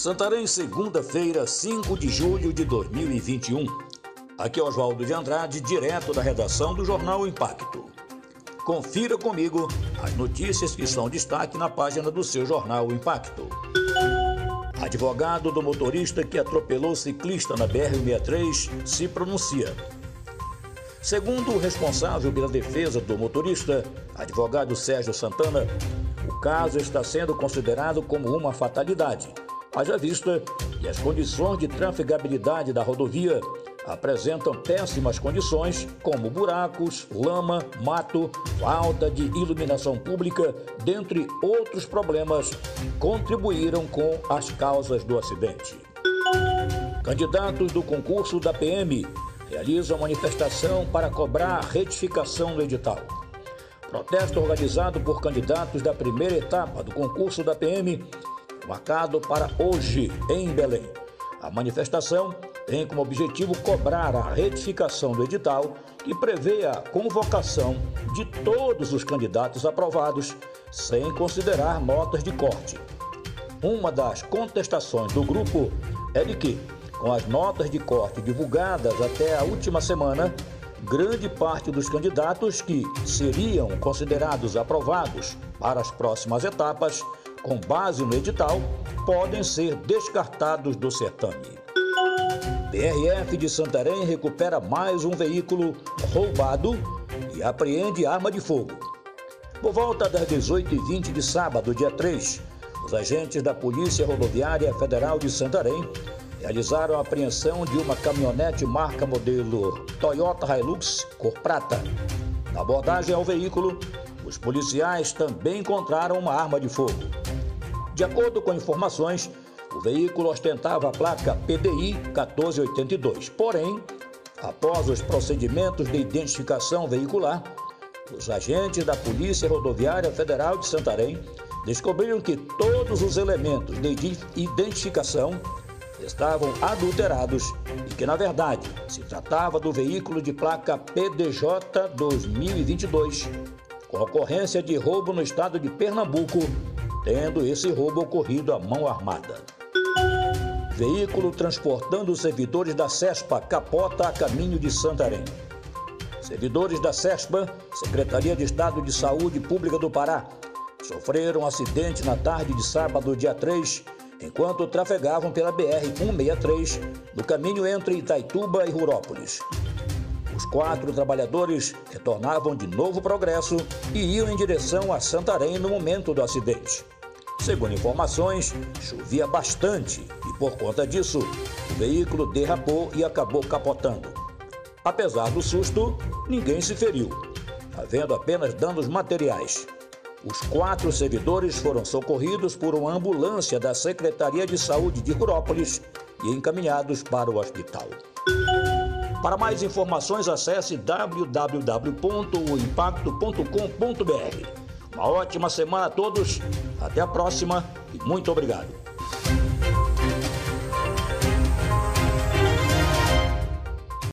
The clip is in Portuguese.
Santarém, segunda-feira, 5 de julho de 2021. Aqui é Oswaldo de Andrade, direto da redação do jornal Impacto. Confira comigo as notícias que são destaque na página do seu jornal Impacto. Advogado do motorista que atropelou ciclista na BR-63 se pronuncia. Segundo o responsável pela defesa do motorista, advogado Sérgio Santana, o caso está sendo considerado como uma fatalidade Haja vista que as condições de trafegabilidade da rodovia apresentam péssimas condições, como buracos, lama, mato, falta de iluminação pública, dentre outros problemas contribuíram com as causas do acidente. Candidatos do concurso da PM realizam manifestação para cobrar retificação do edital. Protesto organizado por candidatos da primeira etapa do concurso da PM marcado para hoje em Belém. A manifestação tem como objetivo cobrar a retificação do edital que prevê a convocação de todos os candidatos aprovados, sem considerar notas de corte. Uma das contestações do grupo é de que, com as notas de corte divulgadas até a última semana, grande parte dos candidatos que seriam considerados aprovados para as próximas etapas com base no edital, podem ser descartados do certame. PRF de Santarém recupera mais um veículo roubado e apreende arma de fogo. Por volta das 18h20 de sábado, dia 3, os agentes da Polícia Rodoviária Federal de Santarém realizaram a apreensão de uma caminhonete marca modelo Toyota Hilux cor prata. Na abordagem ao veículo, os policiais também encontraram uma arma de fogo. De acordo com informações, o veículo ostentava a placa PDI 1482. Porém, após os procedimentos de identificação veicular, os agentes da Polícia Rodoviária Federal de Santarém descobriram que todos os elementos de identificação estavam adulterados e que, na verdade, se tratava do veículo de placa PDJ 2022, com ocorrência de roubo no estado de Pernambuco tendo esse roubo ocorrido à mão armada. Veículo transportando servidores da CESPA capota a caminho de Santarém. Servidores da CESPA, Secretaria de Estado de Saúde Pública do Pará, sofreram um acidente na tarde de sábado, dia 3, enquanto trafegavam pela BR-163, no caminho entre Itaituba e Rurópolis. Os quatro trabalhadores retornavam de Novo Progresso e iam em direção a Santarém no momento do acidente. Segundo informações, chovia bastante e, por conta disso, o veículo derrapou e acabou capotando. Apesar do susto, ninguém se feriu, havendo apenas danos materiais. Os quatro servidores foram socorridos por uma ambulância da Secretaria de Saúde de Rurópolis e encaminhados para o hospital. Para mais informações, acesse www.impacto.com.br. Uma ótima semana a todos, até a próxima e muito obrigado.